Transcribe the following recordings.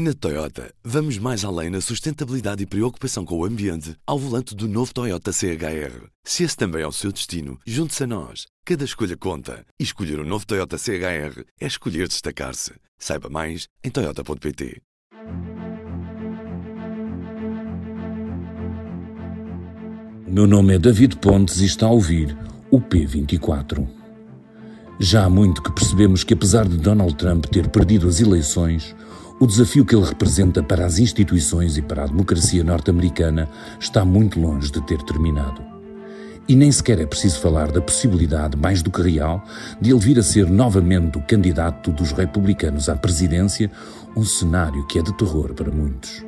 Na Toyota, vamos mais além na sustentabilidade e preocupação com o ambiente ao volante do novo Toyota CHR. Se esse também é o seu destino, junte-se a nós. Cada escolha conta. E escolher o um novo Toyota CHR é escolher destacar-se. Saiba mais em Toyota.pt. Meu nome é David Pontes e está a ouvir o P24. Já há muito que percebemos que, apesar de Donald Trump ter perdido as eleições, o desafio que ele representa para as instituições e para a democracia norte-americana está muito longe de ter terminado. E nem sequer é preciso falar da possibilidade, mais do que real, de ele vir a ser novamente o candidato dos republicanos à presidência, um cenário que é de terror para muitos.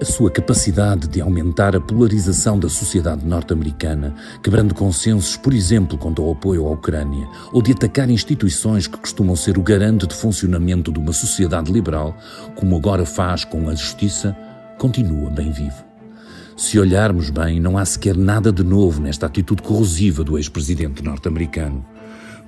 A sua capacidade de aumentar a polarização da sociedade norte-americana, quebrando consensos, por exemplo, quanto ao apoio à Ucrânia, ou de atacar instituições que costumam ser o garante de funcionamento de uma sociedade liberal, como agora faz com a justiça, continua bem vivo. Se olharmos bem, não há sequer nada de novo nesta atitude corrosiva do ex-presidente norte-americano.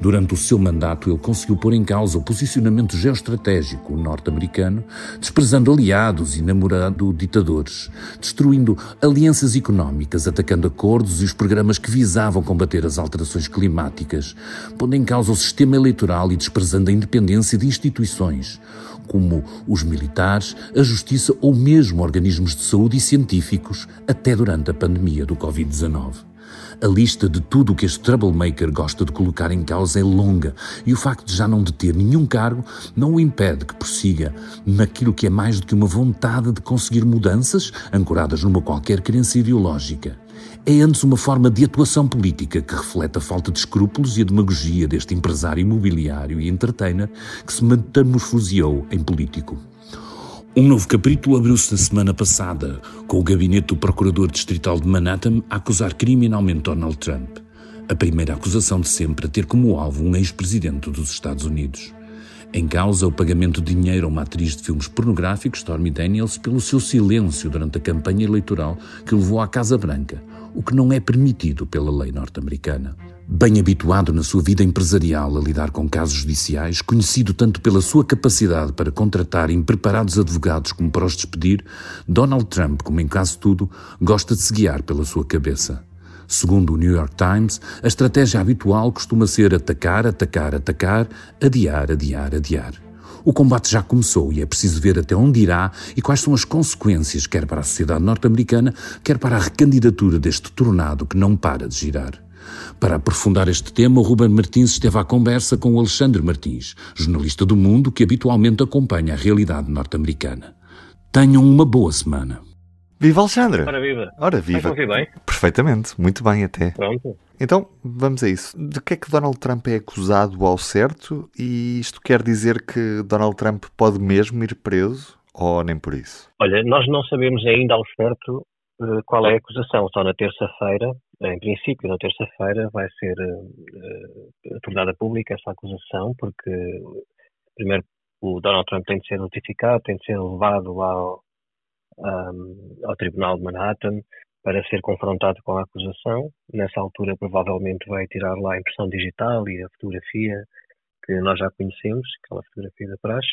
Durante o seu mandato, ele conseguiu pôr em causa o posicionamento geoestratégico norte-americano, desprezando aliados e namorando ditadores, destruindo alianças económicas, atacando acordos e os programas que visavam combater as alterações climáticas, pondo em causa o sistema eleitoral e desprezando a independência de instituições, como os militares, a justiça ou mesmo organismos de saúde e científicos, até durante a pandemia do Covid-19. A lista de tudo o que este troublemaker gosta de colocar em causa é longa e o facto de já não deter nenhum cargo não o impede que prossiga naquilo que é mais do que uma vontade de conseguir mudanças ancoradas numa qualquer crença ideológica. É antes uma forma de atuação política que reflete a falta de escrúpulos e a demagogia deste empresário imobiliário e entertainer que se metamorfoseou em político. Um novo capítulo abriu-se na semana passada, com o gabinete do Procurador Distrital de Manhattan a acusar criminalmente Donald Trump. A primeira acusação de sempre a ter como alvo um ex-presidente dos Estados Unidos. Em causa, o pagamento de dinheiro a uma atriz de filmes pornográficos, Stormy Daniels, pelo seu silêncio durante a campanha eleitoral que levou à Casa Branca, o que não é permitido pela lei norte-americana. Bem habituado na sua vida empresarial a lidar com casos judiciais, conhecido tanto pela sua capacidade para contratar impreparados advogados como para os despedir, Donald Trump, como em quase tudo, gosta de se guiar pela sua cabeça. Segundo o New York Times, a estratégia habitual costuma ser atacar, atacar, atacar, adiar, adiar, adiar. O combate já começou e é preciso ver até onde irá e quais são as consequências, quer para a sociedade norte-americana, quer para a recandidatura deste tornado que não para de girar. Para aprofundar este tema, o Ruben Martins esteve à conversa com o Alexandre Martins, jornalista do Mundo que habitualmente acompanha a realidade norte-americana. Tenham uma boa semana. Viva Alexandre! Ora viva! Ora viva! bem? Perfeitamente, muito bem até. Pronto. Então, vamos a isso. De que é que Donald Trump é acusado ao certo? E isto quer dizer que Donald Trump pode mesmo ir preso? Ou nem por isso? Olha, nós não sabemos ainda ao certo uh, qual é a acusação. Só na terça-feira, em princípio, na terça-feira, vai ser uh, tornada pública essa acusação, porque, primeiro, o Donald Trump tem de ser notificado, tem de ser levado ao, um, ao Tribunal de Manhattan para ser confrontado com a acusação. Nessa altura, provavelmente vai tirar lá a impressão digital e a fotografia que nós já conhecemos, aquela fotografia da praxe.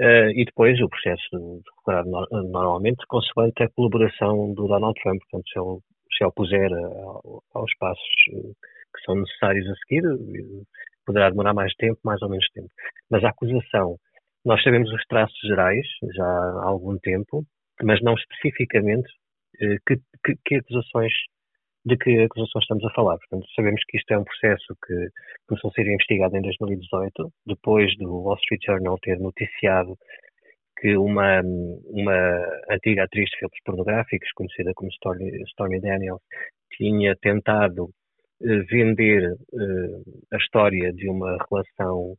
Uh, e depois o processo decorado no, normalmente, consoante a colaboração do Donald Trump. Portanto, se ele se opuser aos passos que são necessários a seguir, poderá demorar mais tempo, mais ou menos tempo. Mas a acusação, nós sabemos os traços gerais já há algum tempo, mas não especificamente eh, que, que, que, acusações de que acusações estamos a falar. Portanto, sabemos que isto é um processo que começou a ser investigado em 2018, depois do Wall Street Journal ter noticiado que uma, uma antiga atriz de filmes pornográficos, conhecida como Stormy, Stormy Daniels, tinha tentado eh, vender eh, a história de uma relação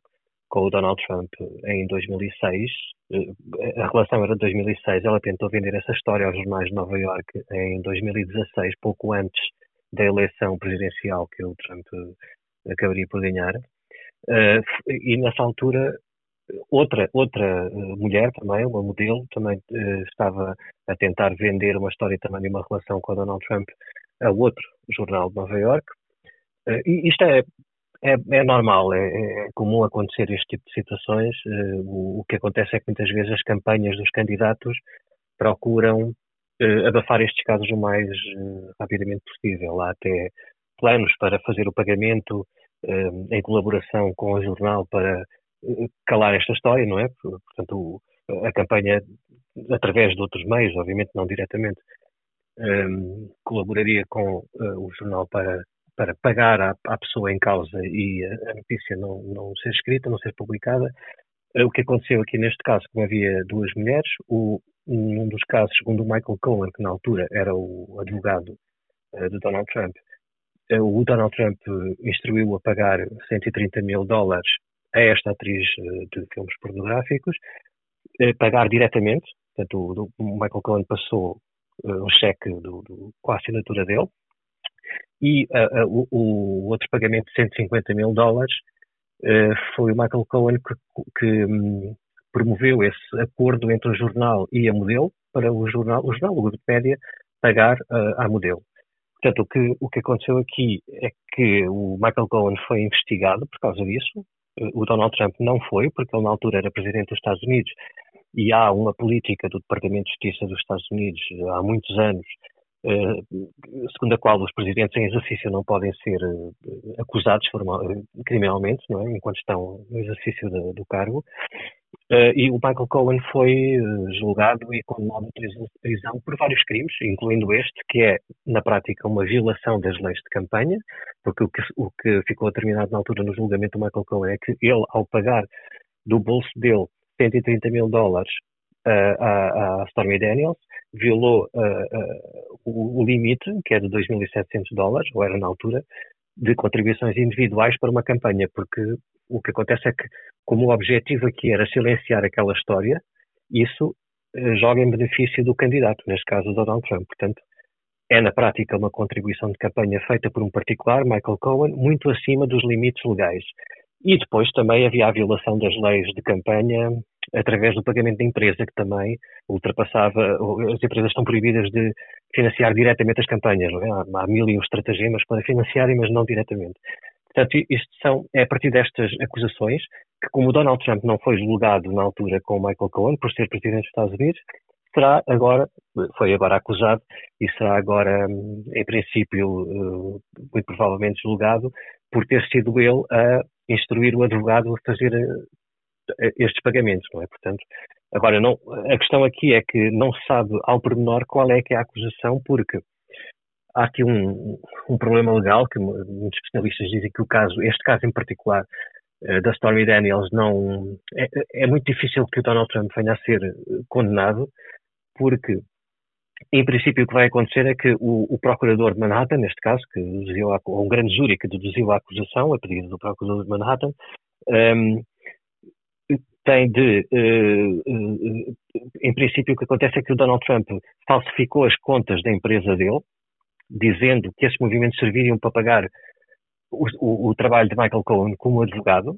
com o Donald Trump em 2006. Eh, a relação era de 2006. Ela tentou vender essa história aos jornais de Nova York em 2016, pouco antes da eleição presidencial que o Trump acabaria por ganhar. Eh, e nessa altura, outra, outra eh, mulher também, uma modelo, também estava a tentar vender uma história também de uma relação com o Donald Trump a outro jornal de Nova York. E isto é é, é normal, é, é, comum acontecer este tipo de situações. Uh, o, o, que acontece é que muitas vezes as campanhas dos candidatos procuram uh, abafar estes casos o mais uh, rapidamente possível. Há até planos para fazer o pagamento em colaboração com o jornal para calar esta história, não é? Portanto, a campanha, através de outros meios, obviamente não diretamente, colaboraria com o jornal para para pagar à, à pessoa em causa e a, a, notícia não, não ser escrita, não ser publicada. O que aconteceu aqui neste caso, como havia duas mulheres, o, num dos casos, segundo o Michael Cohen, que na altura era o advogado uh, de Donald Trump, uh, o Donald Trump instruiu a pagar 130 mil dólares a esta atriz uh, de filmes pornográficos, pagar diretamente, portanto o, o Michael Cohen passou um cheque do, do, com a assinatura dele, e uh, uh, o, o, outro pagamento de 150 mil dólares uh, foi o Michael Cohen que, que um, promoveu esse acordo entre o jornal e a modelo para o jornal, o jornal, o Wikipedia, pagar à modelo. Portanto, o que, o que aconteceu aqui é que o Michael Cohen foi investigado por causa disso. O Donald Trump não foi, porque ele na altura era presidente dos Estados Unidos e há uma política do Departamento de Justiça dos Estados Unidos há muitos anos eh, segundo a qual os presidentes em exercício não podem ser eh, acusados formal, criminalmente, não é? enquanto estão no exercício de, do cargo. E o Michael Cohen foi julgado e condenado a prisão por vários crimes, incluindo este, que é, na prática, uma violação das leis de campanha, porque o que, o que ficou determinado na altura no julgamento do Michael Cohen é que ele, ao pagar do bolso dele 130 mil dólares uh, à Stormy Daniels, violou uh, uh, o, limite, que é de 2.700 dólares, ou era na altura, de contribuições individuais para uma campanha, porque o que acontece é que, como o objetivo aqui era silenciar aquela história, isso uh, joga em benefício do candidato, neste caso Donald Trump. Portanto, é na prática uma contribuição de campanha feita por um particular, Michael Cohen, muito acima dos limites legais. E depois também havia a violação das leis de campanha através do pagamento da empresa, que também ultrapassava, as empresas estão proibidas de financiar diretamente as campanhas, é? há, há, mil e um estratagemas para financiarem, mas não diretamente. Portanto, isto são, é a partir destas acusações que, como Donald Trump não foi julgado na altura com Michael Cohen por ser presidente dos Estados Unidos, será agora, foi agora acusado e será agora, em princípio, eh, muito provavelmente julgado por ter sido ele a instruir o advogado a fazer eh, estes pagamentos, não é? Portanto, agora não, a questão aqui é que não se sabe ao pormenor qual é que é a acusação, porque há aqui um, um problema legal que muitos especialistas dizem que o caso, este caso em particular eh, da Stormy Daniels não é, é muito difícil que o Donald Trump venha a ser condenado, porque em princípio, o que vai acontecer é que o, o, procurador de Manhattan, neste caso, que deduziu a, um grande júri que deduziu a acusação, a pedido do procurador de Manhattan, um, ehm, tem de, uh, uh, em princípio, o que acontece é que o Donald Trump falsificou as contas da empresa dele, dizendo que esses movimentos serviriam para pagar o, o, o trabalho de Michael Cohen como advogado.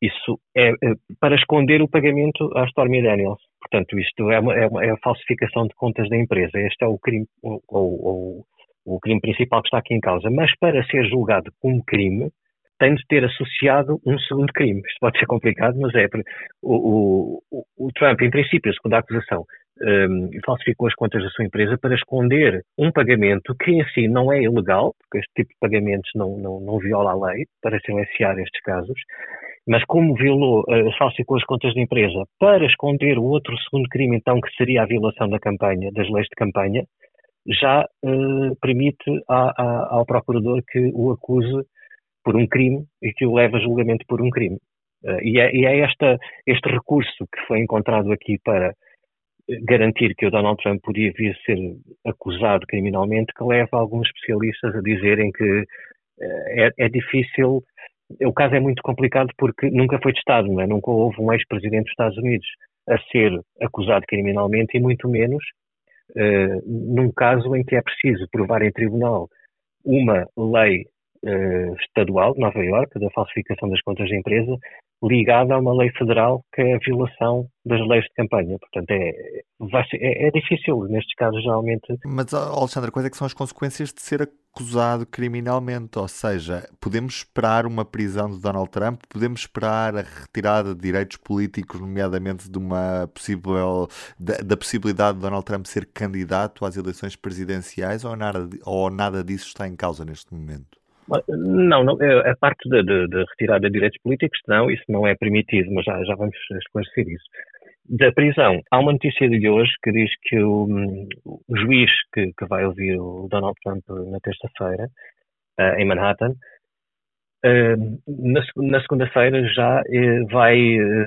Isso é, é para esconder o pagamento à Stormy Daniels. Portanto, isto é, uma, é, uma, é, a falsificação de contas da empresa. Este é o crime, o, o, o crime principal que está aqui em causa. Mas para ser julgado como crime, tem de ter associado um segundo crime. Isto pode ser complicado, mas é. O, o, o Trump, em princípio, a acusação, um, falsificou as contas da sua empresa para esconder um pagamento que em si não é ilegal, porque este tipo de pagamentos não, não, não viola a lei, para silenciar estes casos, mas como violou, uh, falsificou as contas da empresa para esconder o outro segundo crime, então, que seria a violação da campanha, das leis de campanha, já uh, permite a, a, ao procurador que o acuse por um crime e que o leva a julgamento por um crime. Uh, e é, e é esta, este recurso que foi encontrado aqui para garantir que o Donald Trump podia vir a ser acusado criminalmente que leva alguns especialistas a dizerem que uh, é, é, difícil. O caso é muito complicado porque nunca foi testado, não é? Nunca houve um ex-presidente dos Estados Unidos a ser acusado criminalmente e muito menos uh, num caso em que é preciso provar em tribunal uma lei uh, estadual de Nova Iorque, da falsificação das contas da empresa, ligada a uma lei federal que é a violação das leis de campanha. Portanto, é, é, é, difícil nestes casos, geralmente. Mas, Alexandre, quais é que são as consequências de ser acusado criminalmente? Ou seja, podemos esperar uma prisão de Donald Trump? Podemos esperar a retirada de direitos políticos, nomeadamente de uma possível, da, da possibilidade de Donald Trump ser candidato às eleições presidenciais ou nada, ou nada disso está em causa neste momento? Não, não a parte de, retirada de direitos políticos, não, isso não é permitido, mas já, já vamos esclarecer isso. Da prisão, há uma notícia de hoje que diz que o, o juiz que, que, vai ouvir o Donald Trump na terça-feira, uh, em Manhattan, uh, na, na segunda-feira já uh, vai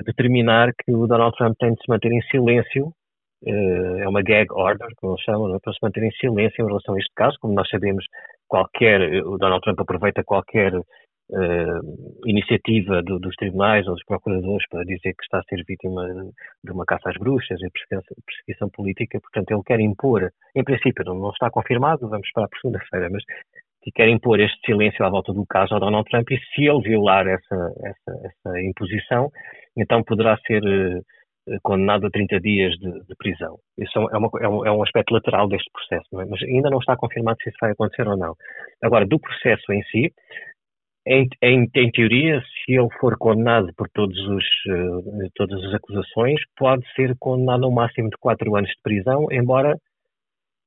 determinar que o Donald Trump tem de se manter em silêncio é uma gag order, como eles chamam, é? para se manter em silêncio em relação a este caso. Como nós sabemos, qualquer, o Donald Trump aproveita qualquer uh, iniciativa do, dos tribunais ou dos procuradores para dizer que está a ser vítima de uma caça às bruxas e perseguição, perseguição política. Portanto, ele quer impor, em princípio, não, não está confirmado, vamos esperar por segunda-feira, mas que quer impor este silêncio à volta do caso ao Donald Trump e se ele violar essa, essa, essa imposição, então poderá ser uh, condenado a 30 dias de, de prisão. Isso é, uma, é, um, é, um, aspecto lateral deste processo, é? mas ainda não está confirmado se isso vai acontecer ou não. Agora, do processo em si, em, em, em teoria, se ele for condenado por todos os, uh, todas as acusações, pode ser condenado a um máximo de 4 anos de prisão, embora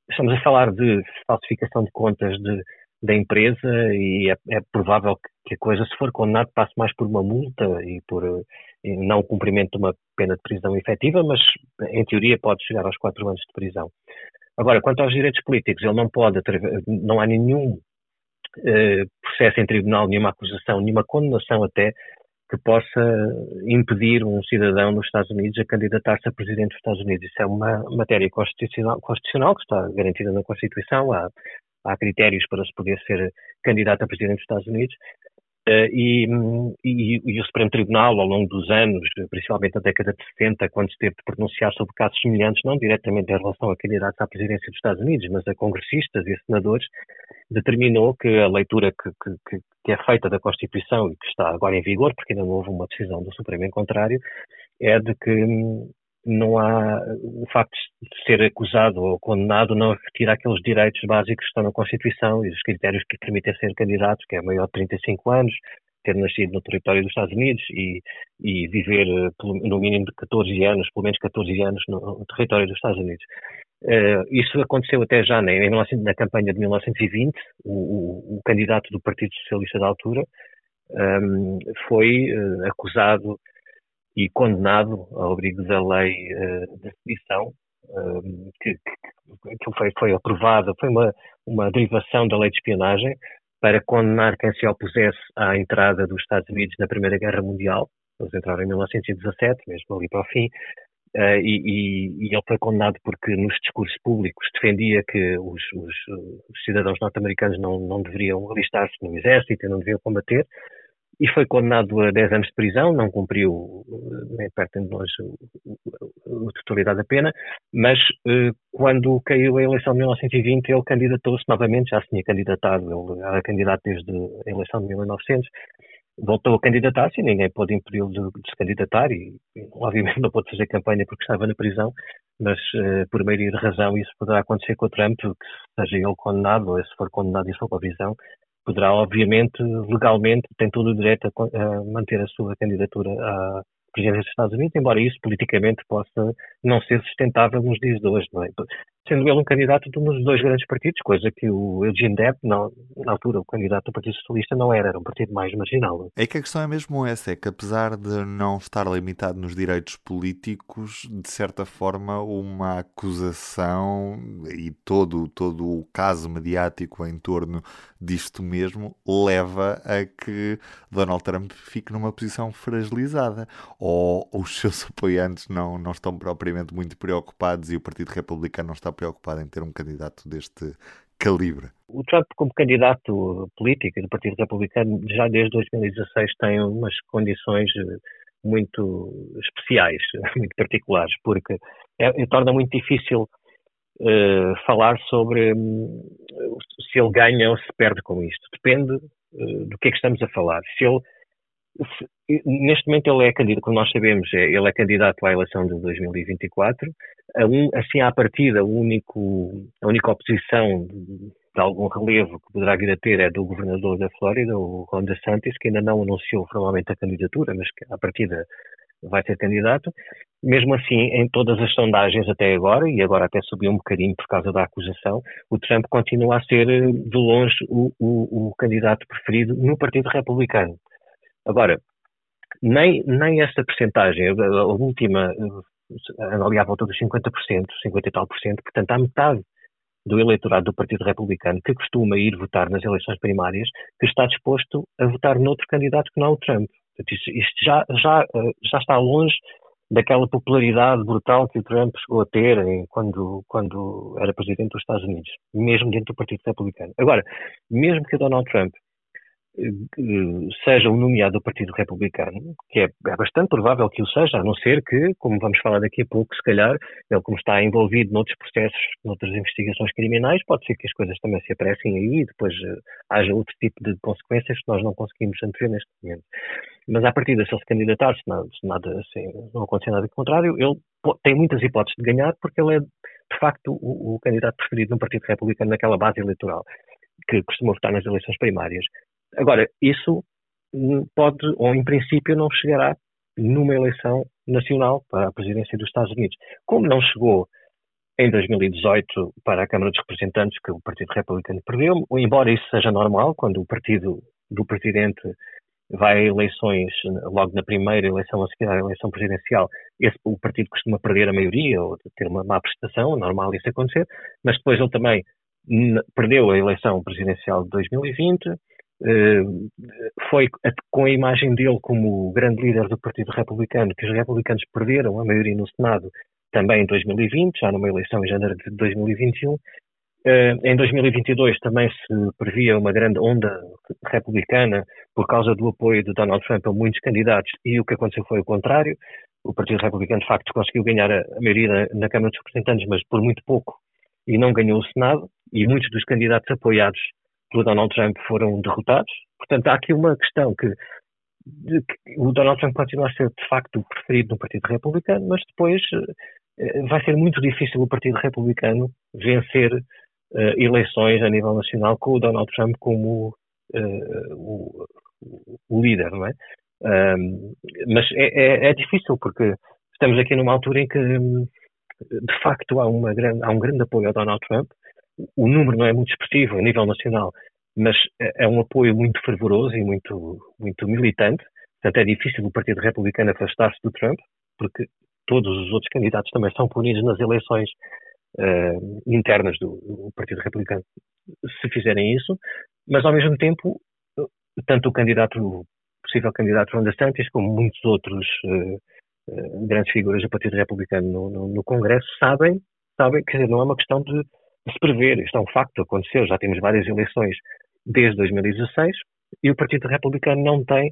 estamos a falar de falsificação de contas de, da empresa e é, é provável que, a coisa, se for condenado, passe mais por uma multa e por uh, não cumprimento de uma pena de prisão efetiva, mas em teoria pode chegar aos quatro anos de prisão. Agora, quanto aos direitos políticos, ele não pode, não há nenhum eh, processo em tribunal, nenhuma acusação, nenhuma condenação até que possa impedir um cidadão nos Estados Unidos a candidatar-se a presidente dos Estados Unidos. Isso é uma matéria constitucional, constitucional que está garantida na Constituição. Há, há critérios para se poder ser candidato a presidente dos Estados Unidos. Uh, e, e, e, o Supremo Tribunal, ao longo dos anos, principalmente na década de 60, quando se teve de pronunciar sobre casos semelhantes, não diretamente em relação a candidatos à presidência dos Estados Unidos, mas a congressistas e a senadores, determinou que a leitura que, que, que, é feita da Constituição e que está agora em vigor, porque ainda não houve uma decisão do Supremo em contrário, é de que não há o facto de ser acusado ou condenado não retira aqueles direitos básicos que estão na Constituição e os critérios que permitem ser candidatos, que é maior de 35 anos, ter nascido no território dos Estados Unidos e, e viver eh, no mínimo de 14 anos, pelo menos 14 anos no, território dos Estados Unidos. Uh, isso aconteceu até já na, na campanha de 1920, o, o, o, candidato do Partido Socialista da altura um, ehm, foi uh, acusado e condenado ao abrigo da lei uh, de sedição, uh, que, que, foi, foi aprovada, foi uma, uma derivação da lei de espionagem para condenar quem se opusesse à entrada dos Estados Unidos na Primeira Guerra Mundial. Eles entraram em 1917, mesmo ali para o fim, Uh, e, e, ele foi condenado porque nos discursos públicos defendia que os, os, os cidadãos norte-americanos não, não deveriam alistar-se no exército e não deviam combater, e foi condenado a 10 anos de prisão, não cumpriu nem perto de nós a totalidade da pena, mas eh, quando caiu a eleição de 1920 ele candidatou-se novamente, já se tinha candidatado, ele era candidato desde a eleição de 1900, voltou a candidatar-se e ninguém pôde impedi-lo de, de, se candidatar e, obviamente não pôde fazer campanha porque estava na prisão, mas uh, por maioria de razão isso poderá acontecer com o Trump, que seja ele condenado ou se for condenado e for com a prisão, poderá, obviamente, legalmente, tem todo o direito a, a manter a sua candidatura à presidência dos Estados Unidos, embora isso politicamente possa não ser sustentável nos dias de hoje, é? Sendo ele um candidato de um dos dois grandes partidos, coisa que o Eugene Depp, na, na altura, o candidato do Partido Socialista, não era, era um partido mais marginal. É que a questão é mesmo essa, é que apesar de não estar limitado nos direitos políticos, de certa forma, uma acusação e todo, todo o caso mediático em torno disto mesmo leva a que Donald Trump fique numa posição fragilizada ou os seus apoiantes não, não estão propriamente muito preocupados e o Partido Republicano não está preocupado em ter um candidato deste calibre? O Trump, como candidato político do Partido Republicano, já desde 2016 tem umas condições eh, muito especiais, muito particulares, porque é, é, torna muito difícil uh, falar sobre um, se ele ganha ou se perde com isto. Depende uh, do que é que estamos a falar. Se ele neste momento ele é candidato, como nós sabemos, é, ele é candidato à eleição de 2024. A um, assim, à partida, único, a única oposição de, algum relevo que poderá vir a ter é do governador da Flórida, o Ron DeSantis, que ainda não anunciou formalmente a candidatura, mas que à partida vai ser candidato. Mesmo assim, em todas as sondagens até agora, e agora até subiu um bocadinho por causa da acusação, o Trump continua a ser de longe o, o, o candidato preferido no Partido Republicano. Agora, nem, nem esta percentagem, a última, ali à volta dos 50%, 50 e tal por cento, portanto, há metade do eleitorado do Partido Republicano que costuma ir votar nas eleições primárias, que está disposto a votar noutro candidato que não o Trump. Isto, isto já, já, eh, já está longe daquela popularidade brutal que o Trump chegou a ter quando, quando era presidente dos Estados Unidos, mesmo dentro do Partido Republicano. Agora, mesmo que o Donald Trump seja o nomeado do Partido Republicano, que é, é, bastante provável que o seja, a não ser que, como vamos falar daqui a pouco, se calhar, ele como está envolvido noutros processos, noutras investigações criminais, pode ser que as coisas também se apressem aí e depois uh, haja outro tipo de consequências que nós não conseguimos antever neste momento. Mas à partida, se ele se candidatar, se nada, se nada assim, não acontecer nada contrário, ele tem muitas hipóteses de ganhar porque ele é, de facto, o, o candidato preferido no Partido Republicano naquela base eleitoral que costuma votar nas eleições primárias. Agora, isso pode, ou em princípio, não chegará numa eleição nacional para a presidência dos Estados Unidos. Como não chegou em 2018 para a Câmara dos Representantes, que o Partido Republicano perdeu, embora isso seja normal, quando o partido do presidente vai a eleições, logo na primeira eleição a seguir à eleição presidencial, esse, o partido costuma perder a maioria ou ter uma má prestação, é normal isso acontecer, mas depois ele também perdeu a eleição presidencial de 2020, eh, foi com a imagem dele como o grande líder do Partido Republicano que os republicanos perderam a maioria no Senado também em 2020, já numa eleição em janeiro de 2021. Eh, em 2022 também se previa uma grande onda republicana por causa do apoio de Donald Trump a muitos candidatos e o que aconteceu foi o contrário. O Partido Republicano, de facto, conseguiu ganhar a maioria na Câmara dos Representantes, mas por muito pouco, e não ganhou o Senado. E muitos dos candidatos apoiados pelo Donald Trump foram derrotados. Portanto, há aqui uma questão que, que o Donald Trump continua a ser de facto o preferido no Partido Republicano, mas depois eh, vai ser muito difícil o Partido Republicano vencer uh, eleições a nível nacional com o Donald Trump como uh, o, o, líder, não é? mas é, é, é, difícil porque estamos aqui numa altura em que de facto há, grande, há um grande apoio ao Donald Trump o número não é muito expressivo a nível nacional, mas é, é um apoio muito fervoroso e muito, muito militante. Portanto, é difícil o Partido Republicano afastar-se do Trump, porque todos os outros candidatos também são punidos nas eleições uh, internas do, do, Partido Republicano, se fizerem isso. Mas, ao mesmo tempo, tanto o candidato, possível candidato Ron DeSantis, como muitos outros uh, uh, grandes figuras do Partido Republicano no, no, no Congresso, sabem, sabem, quer dizer, não é uma questão de se prever. Isto é um facto, aconteceu. Já temos várias eleições desde 2016 e o Partido Republicano não tem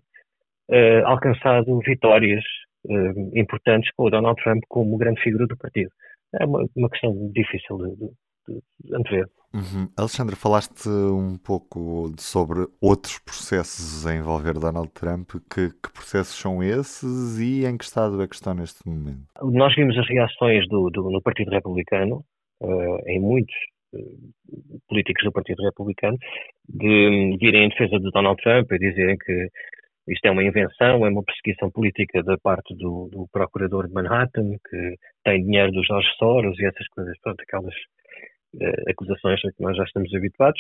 uh, alcançado vitórias uh, importantes com o Donald Trump como grande figura do partido. É uma, uma questão difícil de, de, antever. Uhum. Alexandre, falaste um pouco sobre outros processos a envolver Donald Trump. Que, que, processos são esses e em que estado é que estão neste momento? Nós vimos as reações do, do no Partido Republicano uh, em muitos uh, políticos do Partido Republicano de virem em defesa de Donald Trump e dizerem que isto é uma invenção, é uma perseguição política da parte do, do procurador de Manhattan, que tem dinheiro dos Jorge Soros e essas coisas, pronto, aquelas uh, acusações a que nós já estamos habituados.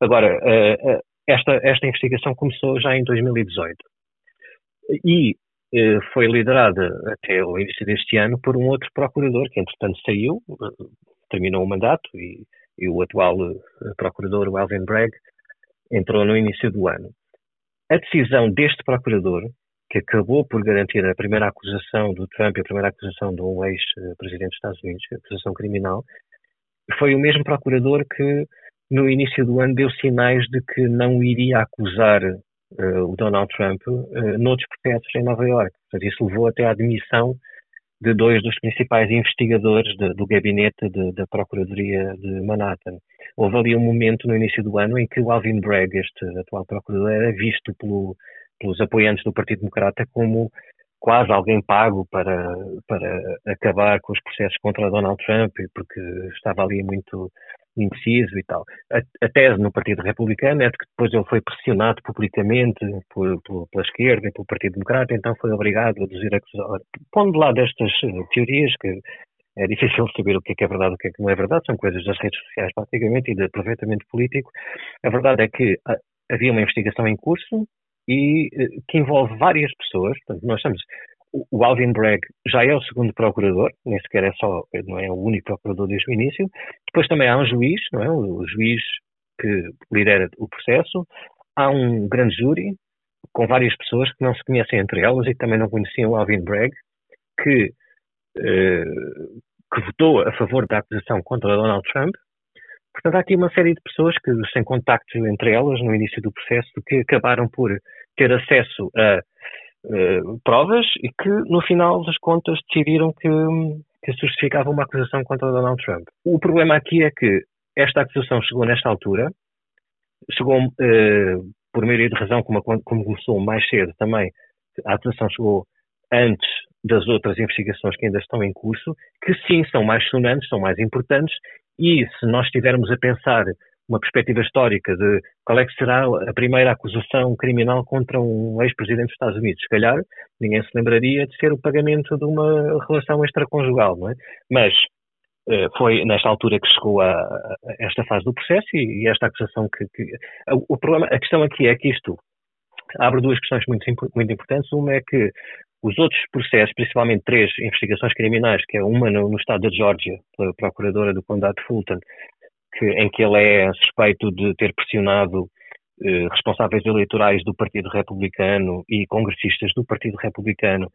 Agora, esta, esta investigação começou já em 2018 e foi liderada até o início deste ano por um outro procurador que, entretanto, saiu, terminou o mandato e, e o atual procurador, o Alvin Bragg, entrou no início do ano. A decisão deste procurador, que acabou por garantir a primeira acusação do Trump e a primeira acusação de um ex-presidente dos Estados Unidos, acusação criminal, foi o mesmo procurador que no início do ano deu sinais de que não iria acusar o Donald Trump uh, noutros processos em Nova York. Portanto, isso levou até à demissão de dois dos principais investigadores de, do gabinete de, da Procuradoria de Manhattan. Houve ali um momento no início do ano em que o Alvin Bragg, este atual procurador, era visto pelo, pelos apoiantes do Partido Democrata como quase alguém pago para, para acabar com os processos contra Donald Trump, porque estava ali muito indeciso e tal. A, a, tese no Partido Republicano é de que depois ele foi pressionado publicamente por, por, pela esquerda e pelo Partido Democrata, então foi obrigado a deduzir acusações. Pondo de lado estas eh, teorias, que é difícil saber o que é, que é verdade e o que é que não é verdade, são coisas das redes sociais praticamente e de aproveitamento político. A verdade é que ah, havia uma investigação em curso e eh, que envolve várias pessoas. Portanto, nós estamos o Alvin Bragg já é o segundo procurador, nem sequer é só, não é o único procurador desde o início. Depois também há um juiz, não é? O juiz que lidera o processo. Há um grande júri com várias pessoas que não se conhecem entre elas e que também não conheciam o Alvin Bragg, que, eh, que votou a favor da acusação contra Donald Trump. Portanto, há aqui uma série de pessoas que, sem contacto entre elas no início do processo, que acabaram por ter acesso a eh, provas e que, no final das contas, decidiram que, que justificava uma acusação contra Donald Trump. O problema aqui é que esta acusação chegou nesta altura, chegou uh, por maioria de razão, como, como começou mais cedo também, a acusação chegou antes das outras investigações que ainda estão em curso, que sim são mais sonantes, são mais importantes, e se nós estivermos a pensar uma perspectiva histórica de qual é que será a primeira acusação criminal contra um ex-presidente dos Estados Unidos. Se calhar, ninguém se lembraria de ser o pagamento de uma relação extraconjugal, não é? Mas eh, foi nesta altura que chegou a, a esta fase do processo e, esta acusação que, que, o problema, a questão aqui é que isto abre duas questões muito, muito importantes. Uma é que os outros processos, principalmente três investigações criminais, que é uma no, no estado da Geórgia, pela procuradora do condado de Fulton, que, em que ele é suspeito de ter pressionado eh, responsáveis eleitorais do Partido Republicano e congressistas do Partido Republicano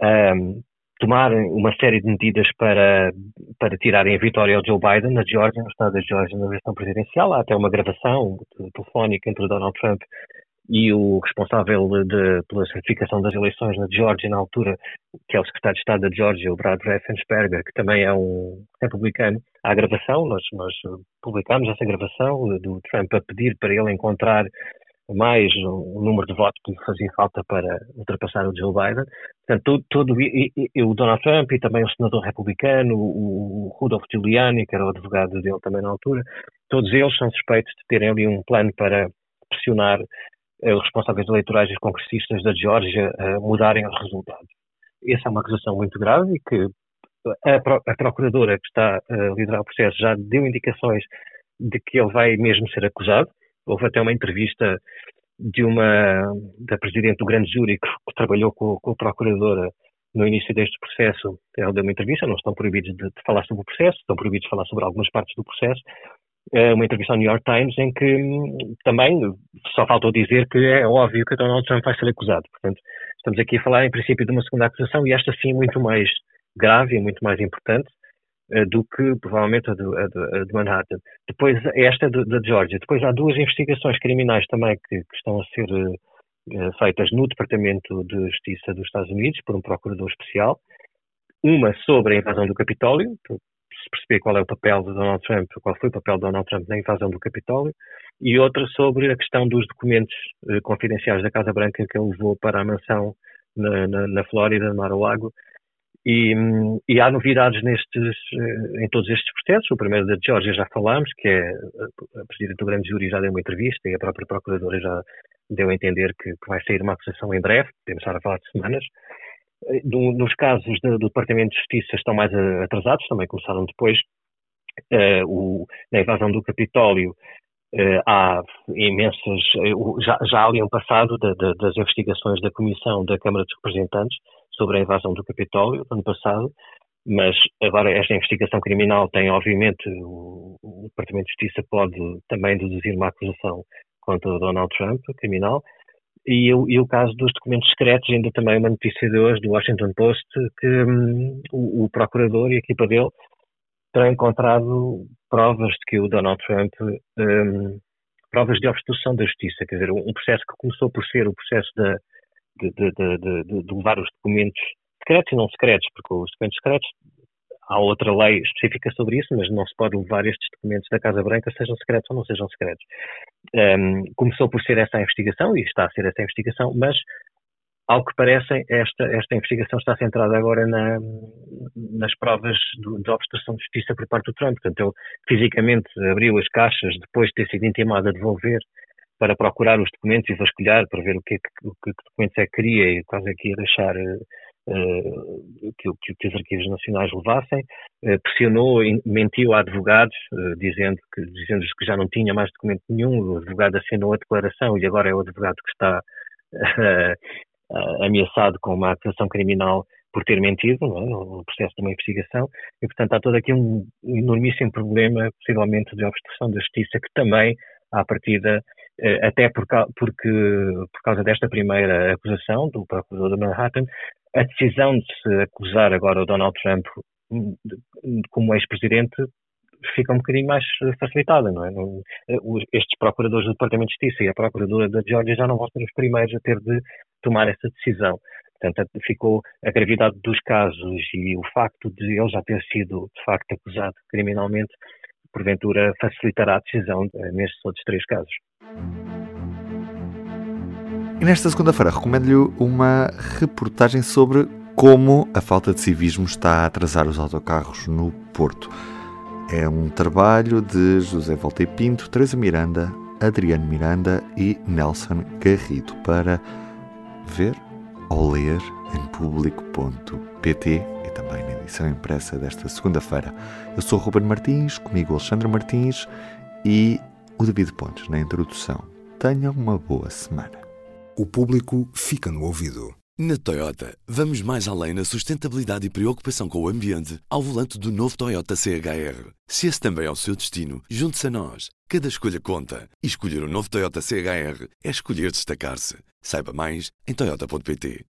a um, tomarem uma série de medidas para, para tirarem a vitória ao Joe Biden na Geórgia, no estado da Geórgia, na eleição presidencial. Há até uma gravação telefónica entre Donald Trump e o responsável de, pela certificação das eleições na Geórgia na altura, que é o secretário de Estado da Geórgia, o Brad Raffensperger, que também é um republicano, há gravação, nós, nós publicámos essa gravação do Trump a pedir para ele encontrar mais um número de votos que lhe fazia falta para ultrapassar o Joe Biden. Portanto, todo, e, e, o Donald Trump e também o senador republicano, o, o Rudolph Giuliani, que era o advogado dele também na altura, todos eles são suspeitos de terem ali um plano para pressionar os responsáveis eleitorais e os congressistas da Geórgia a mudarem os resultados. Essa é uma acusação muito grave e que a, a procuradora que está a liderar o processo já deu indicações de que ele vai mesmo ser acusado. Houve até uma entrevista de uma da presidente do grande júri que, que trabalhou com, com, a procuradora no início deste processo. Ela deu uma entrevista, não estão proibidos de, de falar sobre o processo, estão proibidos de falar sobre algumas partes do processo, uma entrevista ao New York Times em que hum, também só faltou dizer que é óbvio que Donald Trump vai ser acusado. Portanto, estamos aqui a falar em princípio de uma segunda acusação e esta sim muito mais grave e muito mais importante uh, do que provavelmente a de, Manhattan. Depois, esta da Georgia. Depois há duas investigações criminais também que, que estão a ser uh, feitas no Departamento de Justiça dos Estados Unidos por um procurador especial. Uma sobre a invasão do Capitólio, perceber qual é o papel de Donald Trump, qual foi o papel de Donald Trump na invasão do Capitólio, e outra sobre a questão dos documentos eh, confidenciais da Casa Branca que ele levou para a mansão na, na, na Flórida, no Mar-a-Lago. E, e, há novidades nestes, eh, em todos estes processos. O primeiro da Georgia já falámos, que é a Presidente do Grande Júri já deu uma entrevista e a própria Procuradora já deu a entender que, que vai sair uma acusação em breve, podemos estar a falar de semanas. Do, nos casos do, do, Departamento de Justiça estão mais atrasados, também começaram depois. Uh, o, na invasão do Capitólio uh, há imensas. Já, já um passado de, de, das investigações da Comissão da Câmara dos Representantes sobre a invasão do Capitólio, ano passado, mas agora esta investigação criminal tem, obviamente, o, o Departamento de Justiça pode também deduzir uma acusação contra Donald Trump, criminal, e, e, o caso dos documentos secretos, ainda também uma notícia de hoje do Washington Post, que hum, o, o, procurador e a equipa dele terão encontrado provas de que o Donald Trump, hum, provas de obstrução da justiça, quer dizer, um processo que começou por ser o processo de, de, de, de levar os documentos secretos e não secretos, porque os documentos secretos há outra lei específica sobre isso, mas não se pode levar estes documentos da Casa Branca, sejam secretos ou não sejam secretos. Um, começou por ser essa a investigação, e está a ser essa a investigação, mas ao que parece, esta, esta investigação está centrada agora na, nas provas de, obstrução de justiça por parte do Trump. Portanto, ele fisicamente abriu as caixas depois de ter sido intimado a devolver para procurar os documentos e vasculhar para ver o que, o que documentos é que queria e quase é que ia deixar uh, que, que, que, os arquivos nacionais levassem. Uh, pressionou, mentiu a advogados, uh, dizendo que, dizendo que já não tinha mais documento nenhum. O advogado assinou a declaração e agora é o advogado que está ameaçado com uma acusação criminal por ter mentido é? no processo de uma investigação e, portanto, há todo aqui um enormíssimo problema, possivelmente, de obstrução da justiça, que também, à partida, até por, porque, por causa desta primeira acusação do procurador de Manhattan, a decisão de se acusar agora o Donald Trump hum, como ex-presidente fica um bocadinho mais facilitada, não é? Estes procuradores do Departamento de Justiça e a procuradora da Geórgia já não vão ser os primeiros a ter de tomar essa decisão. Portanto, ficou a gravidade dos casos e o facto de ele já ter sido, de facto, acusado criminalmente, porventura facilitará a decisão eh, nestes outros três casos. E nesta segunda-feira recomendo-lhe uma reportagem sobre como a falta de civismo está a atrasar os autocarros no Porto. É um trabalho de José Voltei Pinto, Teresa Miranda, Adriano Miranda e Nelson Garrido para ver ou ler em público.pt também na edição impressa desta segunda-feira. Eu sou o Ruben Martins, comigo Alexandre Martins e o David Pontes na introdução. Tenham uma boa semana. O público fica no ouvido. Na Toyota, vamos mais além na sustentabilidade e preocupação com o ambiente ao volante do novo Toyota CHR. Se esse também é o seu destino, junte-se a nós. Cada escolha conta. E escolher o um novo Toyota CHR é escolher destacar-se. Saiba mais em Toyota.pt.